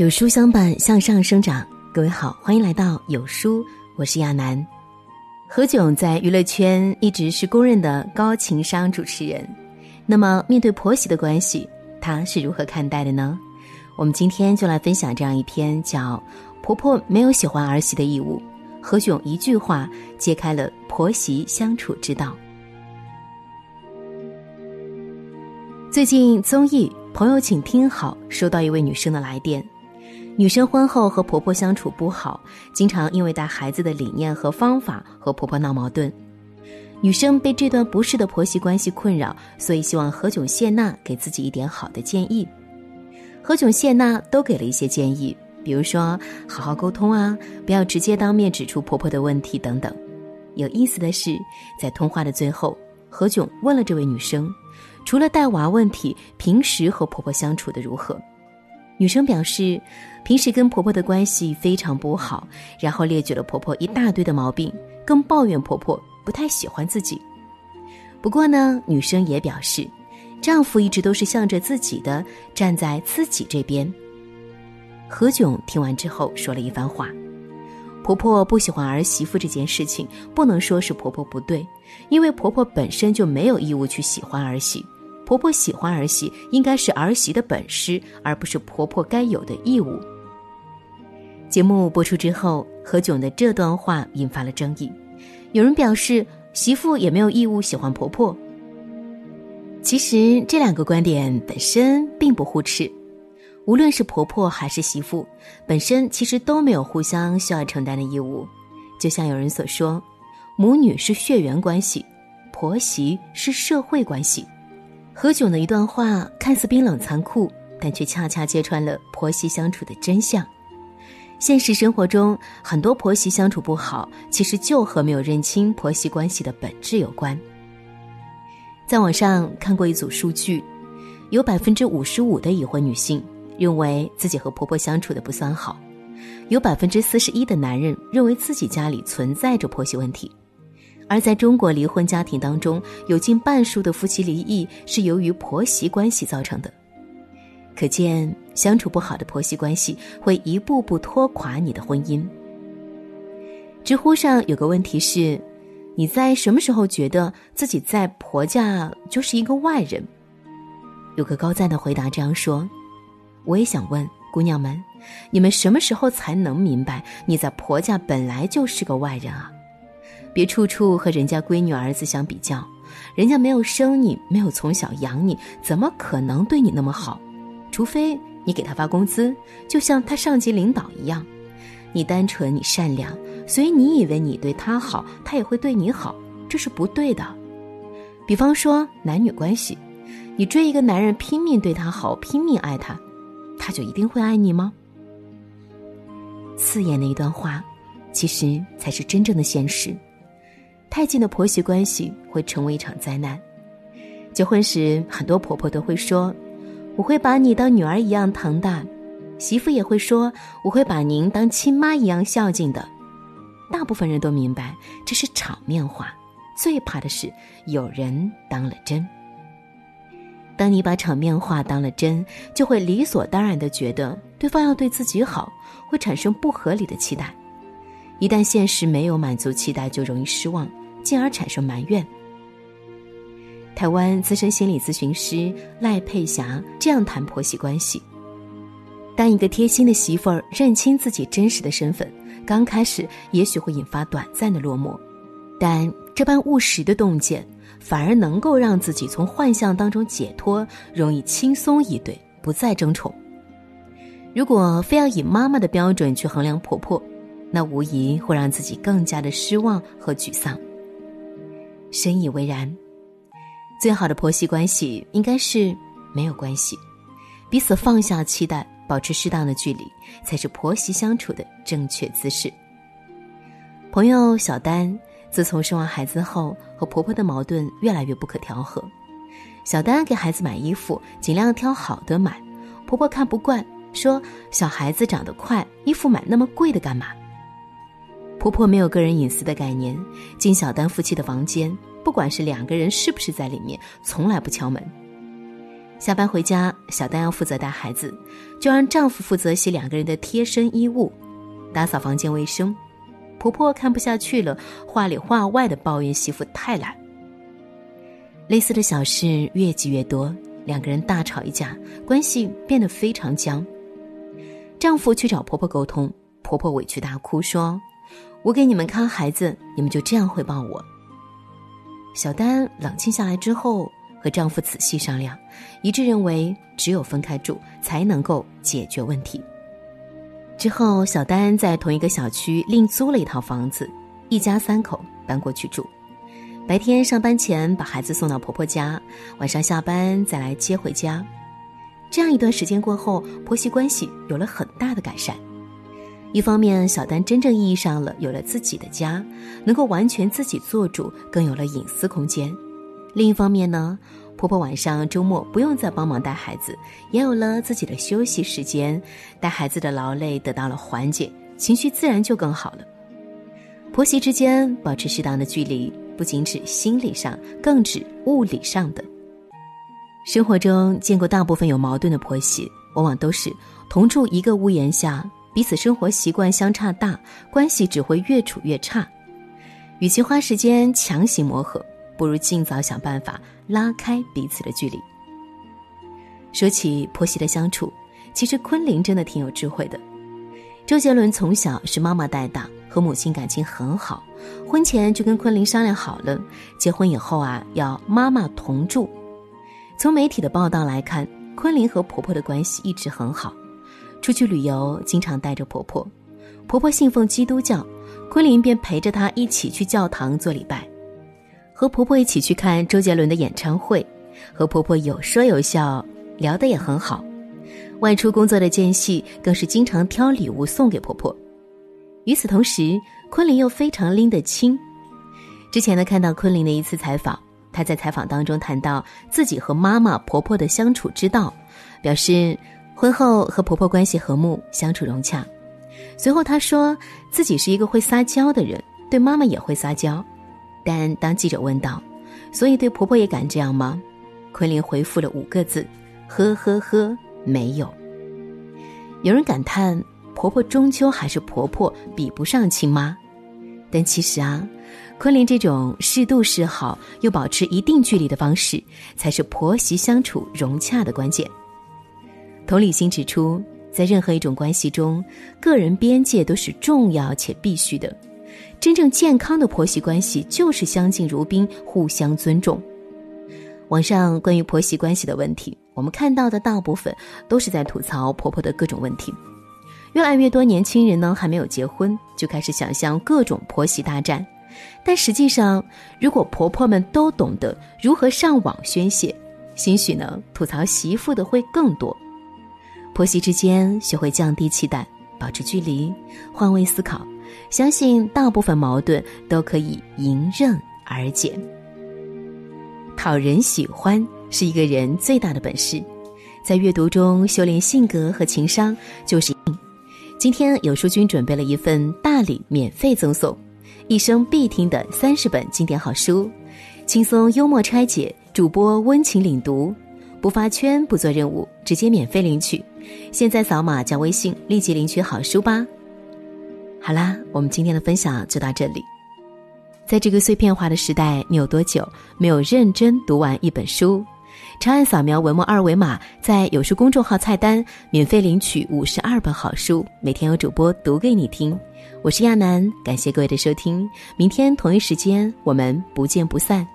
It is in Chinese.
有书相伴，向上生长。各位好，欢迎来到有书，我是亚楠。何炅在娱乐圈一直是公认的高情商主持人。那么，面对婆媳的关系，他是如何看待的呢？我们今天就来分享这样一篇叫《婆婆没有喜欢儿媳的义务》，何炅一句话揭开了婆媳相处之道。最近综艺朋友，请听好，收到一位女生的来电。女生婚后和婆婆相处不好，经常因为带孩子的理念和方法和婆婆闹矛盾。女生被这段不适的婆媳关系困扰，所以希望何炅谢娜给自己一点好的建议。何炅谢娜都给了一些建议，比如说好好沟通啊，不要直接当面指出婆婆的问题等等。有意思的是，在通话的最后，何炅问了这位女生，除了带娃问题，平时和婆婆相处的如何？女生表示，平时跟婆婆的关系非常不好，然后列举了婆婆一大堆的毛病，更抱怨婆婆不太喜欢自己。不过呢，女生也表示，丈夫一直都是向着自己的，站在自己这边。何炅听完之后说了一番话：婆婆不喜欢儿媳妇这件事情，不能说是婆婆不对，因为婆婆本身就没有义务去喜欢儿媳。婆婆喜欢儿媳，应该是儿媳的本事，而不是婆婆该有的义务。节目播出之后，何炅的这段话引发了争议。有人表示，媳妇也没有义务喜欢婆婆。其实这两个观点本身并不互斥，无论是婆婆还是媳妇，本身其实都没有互相需要承担的义务。就像有人所说，母女是血缘关系，婆媳是社会关系。何炅的一段话看似冰冷残酷，但却恰恰揭穿了婆媳相处的真相。现实生活中，很多婆媳相处不好，其实就和没有认清婆媳关系的本质有关。在网上看过一组数据，有百分之五十五的已婚女性认为自己和婆婆相处的不算好，有百分之四十一的男人认为自己家里存在着婆媳问题。而在中国离婚家庭当中，有近半数的夫妻离异是由于婆媳关系造成的。可见，相处不好的婆媳关系会一步步拖垮你的婚姻。知乎上有个问题是：你在什么时候觉得自己在婆家就是一个外人？有个高赞的回答这样说：“我也想问姑娘们，你们什么时候才能明白你在婆家本来就是个外人啊？”别处处和人家闺女儿子相比较，人家没有生你，没有从小养你，怎么可能对你那么好？除非你给他发工资，就像他上级领导一样。你单纯，你善良，所以你以为你对他好，他也会对你好，这是不对的。比方说男女关系，你追一个男人，拼命对他好，拼命爱他，他就一定会爱你吗？刺眼的一段话，其实才是真正的现实。太近的婆媳关系会成为一场灾难。结婚时，很多婆婆都会说：“我会把你当女儿一样疼的。”媳妇也会说：“我会把您当亲妈一样孝敬的。”大部分人都明白这是场面话，最怕的是有人当了真。当你把场面话当了真，就会理所当然的觉得对方要对自己好，会产生不合理的期待。一旦现实没有满足期待，就容易失望。进而产生埋怨。台湾资深心理咨询师赖佩霞这样谈婆媳关系：当一个贴心的媳妇儿认清自己真实的身份，刚开始也许会引发短暂的落寞，但这般务实的洞见，反而能够让自己从幻象当中解脱，容易轻松以对，不再争宠。如果非要以妈妈的标准去衡量婆婆，那无疑会让自己更加的失望和沮丧。深以为然，最好的婆媳关系应该是没有关系，彼此放下期待，保持适当的距离，才是婆媳相处的正确姿势。朋友小丹自从生完孩子后，和婆婆的矛盾越来越不可调和。小丹给孩子买衣服，尽量挑好的买，婆婆看不惯，说小孩子长得快，衣服买那么贵的干嘛？婆婆没有个人隐私的概念，进小丹夫妻的房间，不管是两个人是不是在里面，从来不敲门。下班回家，小丹要负责带孩子，就让丈夫负责洗两个人的贴身衣物，打扫房间卫生。婆婆看不下去了，话里话外的抱怨媳妇太懒。类似的小事越积越多，两个人大吵一架，关系变得非常僵。丈夫去找婆婆沟通，婆婆委屈大哭说：“我给你们看孩子，你们就这样回报我。”小丹冷静下来之后，和丈夫仔细商量，一致认为只有分开住才能够解决问题。之后，小丹在同一个小区另租了一套房子，一家三口搬过去住。白天上班前把孩子送到婆婆家，晚上下班再来接回家。这样一段时间过后，婆媳关系有了很大的改善。一方面，小丹真正意义上了有了自己的家，能够完全自己做主，更有了隐私空间；另一方面呢，婆婆晚上、周末不用再帮忙带孩子，也有了自己的休息时间，带孩子的劳累得到了缓解，情绪自然就更好了。婆媳之间保持适当的距离。不仅指心理上，更指物理上的。生活中见过大部分有矛盾的婆媳，往往都是同住一个屋檐下，彼此生活习惯相差大，关系只会越处越差。与其花时间强行磨合，不如尽早想办法拉开彼此的距离。说起婆媳的相处，其实昆凌真的挺有智慧的。周杰伦从小是妈妈带大。和母亲感情很好，婚前就跟昆凌商量好了，结婚以后啊要妈妈同住。从媒体的报道来看，昆凌和婆婆的关系一直很好，出去旅游经常带着婆婆。婆婆信奉基督教，昆凌便陪着她一起去教堂做礼拜，和婆婆一起去看周杰伦的演唱会，和婆婆有说有笑，聊得也很好。外出工作的间隙，更是经常挑礼物送给婆婆。与此同时，昆凌又非常拎得清。之前呢，看到昆凌的一次采访，她在采访当中谈到自己和妈妈、婆婆的相处之道，表示婚后和婆婆关系和睦，相处融洽。随后她说自己是一个会撒娇的人，对妈妈也会撒娇。但当记者问到，所以对婆婆也敢这样吗？昆凌回复了五个字：呵呵呵，没有。有人感叹。婆婆终究还是婆婆，比不上亲妈。但其实啊，昆凌这种适度示好又保持一定距离的方式，才是婆媳相处融洽的关键。同理心指出，在任何一种关系中，个人边界都是重要且必须的。真正健康的婆媳关系就是相敬如宾，互相尊重。网上关于婆媳关系的问题，我们看到的大部分都是在吐槽婆婆的各种问题。越来越多年轻人呢，还没有结婚就开始想象各种婆媳大战，但实际上，如果婆婆们都懂得如何上网宣泄，兴许呢，吐槽媳妇的会更多。婆媳之间学会降低期待，保持距离，换位思考，相信大部分矛盾都可以迎刃而解。讨人喜欢是一个人最大的本事，在阅读中修炼性格和情商，就是。今天有书君准备了一份大礼，免费赠送，一生必听的三十本经典好书，轻松幽默拆解，主播温情领读，不发圈不做任务，直接免费领取。现在扫码加微信，立即领取好书吧。好啦，我们今天的分享就到这里。在这个碎片化的时代，你有多久没有认真读完一本书？长按扫描文末二维码，在有书公众号菜单免费领取五十二本好书，每天有主播读给你听。我是亚楠，感谢各位的收听，明天同一时间我们不见不散。